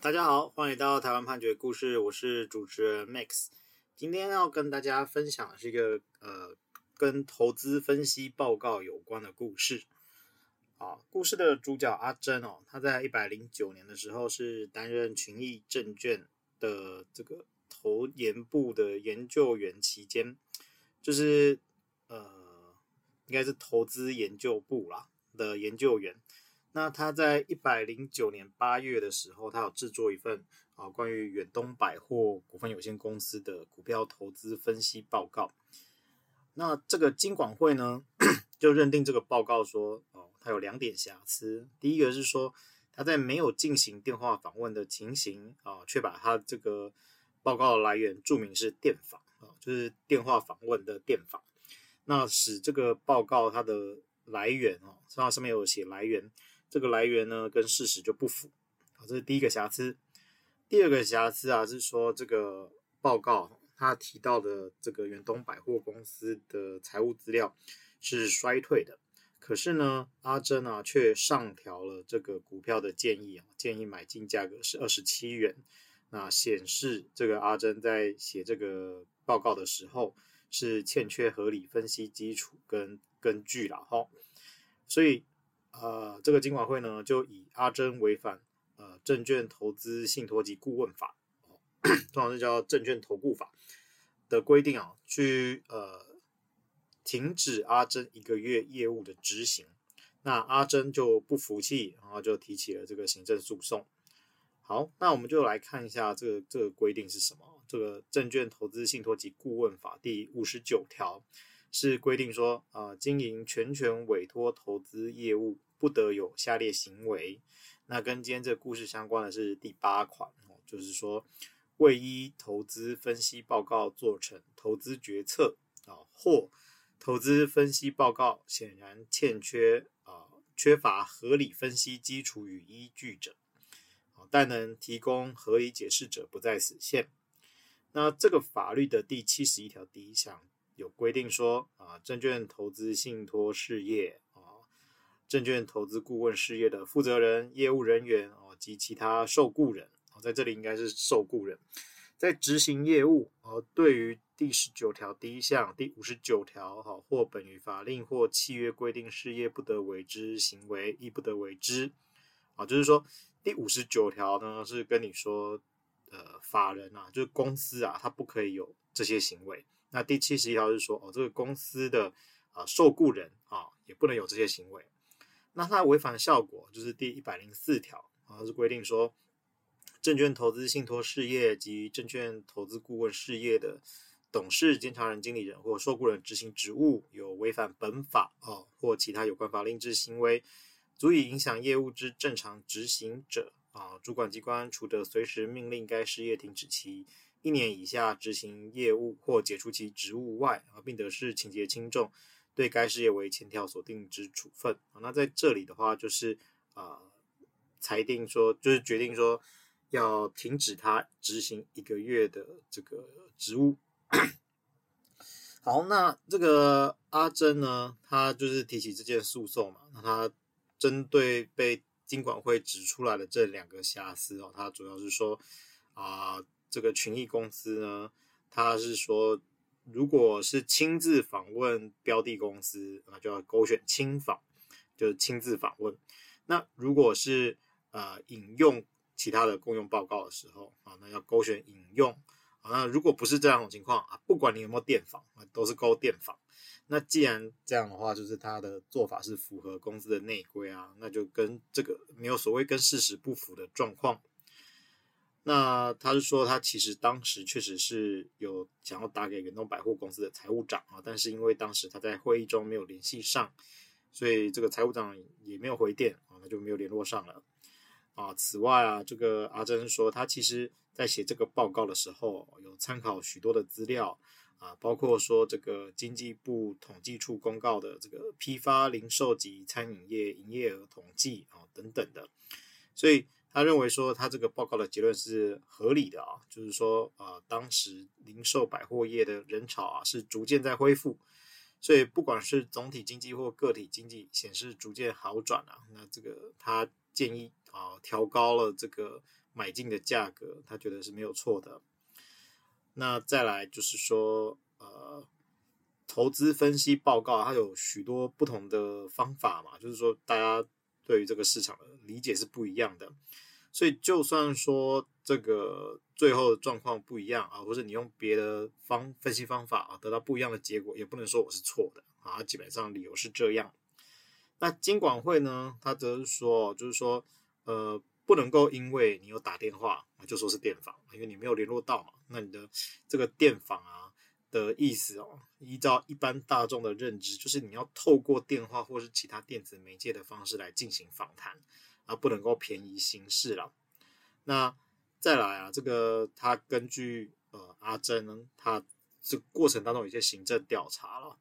大家好，欢迎来到台湾判决故事，我是主持人 Max。今天要跟大家分享的是一个呃，跟投资分析报告有关的故事。啊，故事的主角阿珍哦，他在一百零九年的时候是担任群益证券的这个投研部的研究员期间，就是呃，应该是投资研究部啦的研究员。那他在一百零九年八月的时候，他有制作一份啊关于远东百货股份有限公司的股票投资分析报告。那这个金管会呢，就认定这个报告说，哦，它有两点瑕疵。第一个是说，他在没有进行电话访问的情形啊，却把他这个报告的来源注明是电访啊，就是电话访问的电访，那使这个报告它的来源哦，它上面有写来源。这个来源呢，跟事实就不符，啊，这是第一个瑕疵。第二个瑕疵啊，是说这个报告他提到的这个远东百货公司的财务资料是衰退的，可是呢，阿珍啊却上调了这个股票的建议啊，建议买进价格是二十七元，那显示这个阿珍在写这个报告的时候是欠缺合理分析基础跟根据了哈，所以。呃，这个金管会呢，就以阿珍违反呃证券投资信托及顾问法，通常是叫证券投顾法的规定啊，去呃停止阿珍一个月业务的执行。那阿珍就不服气，然后就提起了这个行政诉讼。好，那我们就来看一下这个这个规定是什么？这个证券投资信托及顾问法第五十九条是规定说，啊、呃，经营全权委托投资业务。不得有下列行为。那跟今天这个故事相关的是第八款哦，就是说未依投资分析报告做成投资决策啊，或投资分析报告显然欠缺啊，缺乏合理分析基础与依据者，但能提供合理解释者不在此限。那这个法律的第七十一条第一项有规定说啊，证券投资信托事业啊。证券投资顾问事业的负责人、业务人员哦及其他受雇人哦，在这里应该是受雇人，在执行业务哦，对于第十九条第一项、第五十九条哈或本于法令或契约规定事业不得为之行为，亦不得为之啊。就是说，第五十九条呢是跟你说，呃，法人啊，就是公司啊，它不可以有这些行为。那第七十一条是说，哦，这个公司的啊受雇人啊也不能有这些行为。那它违反的效果就是第一百零四条啊，是规定说，证券投资信托事业及证券投资顾问事业的董事、监察人、经理人或受雇人执行职务有违反本法啊或其他有关法令之行为，足以影响业务之正常执行者啊，主管机关除得随时命令该事业停止其一年以下执行业务或解除其职务外啊，并得视情节轻重。对该事业为前条所定之处分啊，那在这里的话就是啊、裁定说就是决定说要停止他执行一个月的这个职务。好，那这个阿珍呢，他就是提起这件诉讼嘛，那他针对被金管会指出来的这两个瑕疵哦，他主要是说啊、这个群益公司呢，他是说。如果是亲自访问标的公司，那就要勾选亲访，就是亲自访问。那如果是呃引用其他的共用报告的时候啊，那要勾选引用。啊，那如果不是这样的情况啊，不管你有没有电访，啊都是勾电访。那既然这样的话，就是他的做法是符合公司的内规啊，那就跟这个没有所谓跟事实不符的状况。那他是说，他其实当时确实是有想要打给远东百货公司的财务长啊，但是因为当时他在会议中没有联系上，所以这个财务长也没有回电啊，那就没有联络上了啊。此外啊，这个阿珍说，他其实在写这个报告的时候，有参考许多的资料啊，包括说这个经济部统计处公告的这个批发零售及餐饮业营业额统计啊等等的，所以。他认为说，他这个报告的结论是合理的啊，就是说，呃，当时零售百货业的人潮啊是逐渐在恢复，所以不管是总体经济或个体经济显示逐渐好转啊，那这个他建议啊调高了这个买进的价格，他觉得是没有错的。那再来就是说，呃，投资分析报告它有许多不同的方法嘛，就是说大家对于这个市场的理解是不一样的，所以就算说这个最后的状况不一样啊，或者你用别的方分析方法啊得到不一样的结果，也不能说我是错的啊，基本上理由是这样。那金管会呢，他则是说，就是说，呃。不能够因为你有打电话就说是电访，因为你没有联络到嘛。那你的这个电访啊的意思哦，依照一般大众的认知，就是你要透过电话或是其他电子媒介的方式来进行访谈，啊，不能够便宜行事了。那再来啊，这个他根据呃阿珍呢，他这过程当中有一些行政调查了，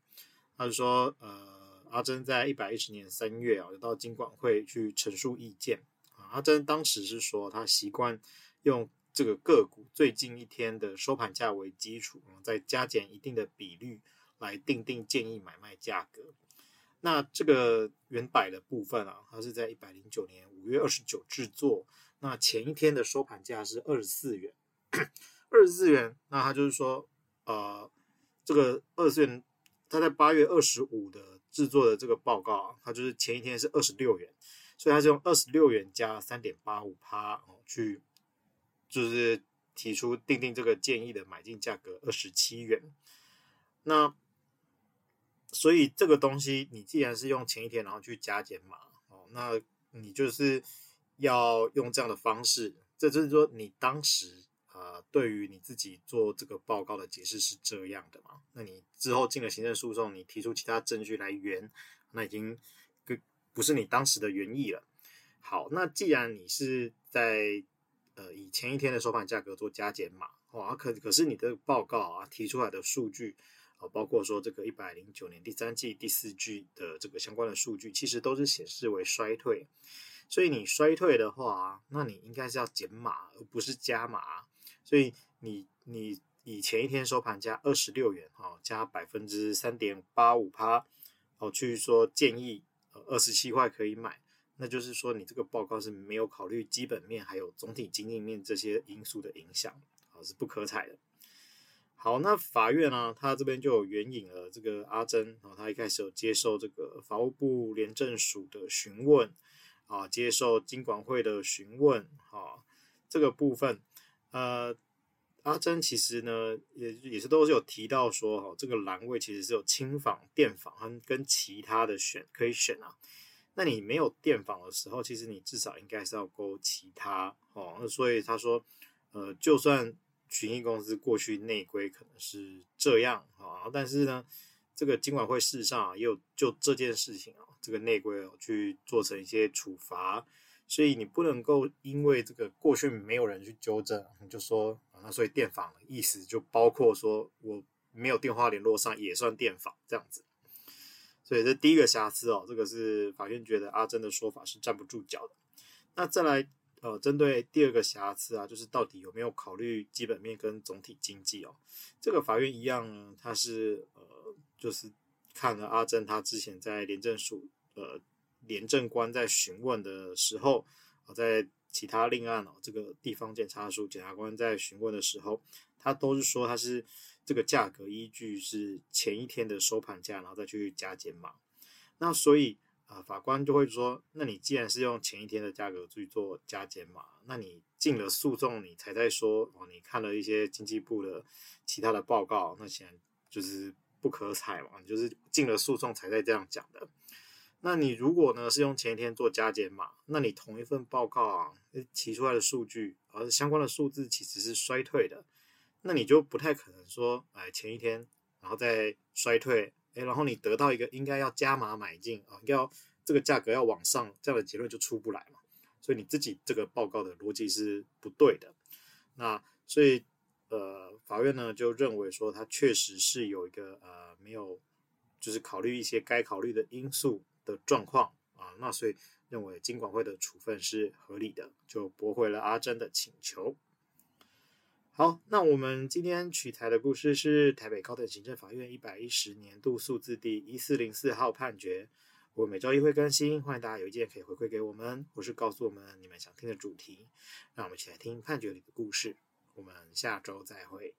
他就说呃阿珍在一百一十年三月啊，就到金管会去陈述意见啊。阿珍当时是说，他习惯用这个个股最近一天的收盘价为基础，再加减一定的比率来定定建议买卖价格。那这个原版的部分啊，它是在一百零九年五月二十九制作，那前一天的收盘价是二十四元，二十四元。那它就是说，呃，这个二十四元，他在八月二十五的制作的这个报告啊，它就是前一天是二十六元。所以他是用二十六元加三点八五趴哦，去就是提出定定这个建议的买进价格二十七元。那所以这个东西，你既然是用前一天然后去加减码哦，那你就是要用这样的方式，这就是说你当时啊、呃，对于你自己做这个报告的解释是这样的嘛？那你之后进了行政诉讼，你提出其他证据来圆，那已经。不是你当时的原意了。好，那既然你是在呃以前一天的收盘价格做加减码，哇，可可是你的报告啊提出来的数据啊，包括说这个一百零九年第三季第四季的这个相关的数据，其实都是显示为衰退。所以你衰退的话，那你应该是要减码，而不是加码。所以你你以前一天收盘价二十六元哈，加百分之三点八五趴，哦，去说建议。二十七块可以买，那就是说你这个报告是没有考虑基本面还有总体经济面这些因素的影响，啊，是不可采的。好，那法院呢，他这边就有援引了这个阿珍啊，他一开始有接受这个法务部廉政署的询问啊，接受金管会的询问啊，这个部分呃。阿珍其实呢，也也是都是有提到说，哈，这个栏位其实是有轻访、电访和跟其他的选可以选啊。那你没有电访的时候，其实你至少应该是要勾其他哦。那所以他说，呃，就算群益公司过去内规可能是这样啊，但是呢，这个金管会事实上啊也有就这件事情啊，这个内规去做成一些处罚。所以你不能够因为这个过去没有人去纠正，你就说啊，那所以电访的意思就包括说我没有电话联络上也算电访这样子。所以这第一个瑕疵哦，这个是法院觉得阿珍的说法是站不住脚的。那再来呃，针对第二个瑕疵啊，就是到底有没有考虑基本面跟总体经济哦？这个法院一样呢，他是呃，就是看了阿珍他之前在廉政署呃。廉政官在询问的时候，在其他另案哦，这个地方检察署检察官在询问的时候，他都是说他是这个价格依据是前一天的收盘价，然后再去加减码。那所以啊，法官就会说，那你既然是用前一天的价格去做加减码，那你进了诉讼，你才在说哦，你看了一些经济部的其他的报告，那显然就是不可采嘛，你就是进了诉讼才在这样讲的。那你如果呢是用前一天做加减码，那你同一份报告啊提出来的数据，而相关的数字其实是衰退的，那你就不太可能说，哎，前一天然后再衰退，哎，然后你得到一个应该要加码买进啊，应该要这个价格要往上，这样的结论就出不来嘛。所以你自己这个报告的逻辑是不对的。那所以呃，法院呢就认为说，他确实是有一个呃没有，就是考虑一些该考虑的因素。的状况啊，那所以认为金管会的处分是合理的，就驳回了阿珍的请求。好，那我们今天取材的故事是台北高等行政法院一百一十年度数字第一四零四号判决。我每周一会更新，欢迎大家有意见可以回馈给我们，或是告诉我们你们想听的主题，让我们一起来听判决里的故事。我们下周再会。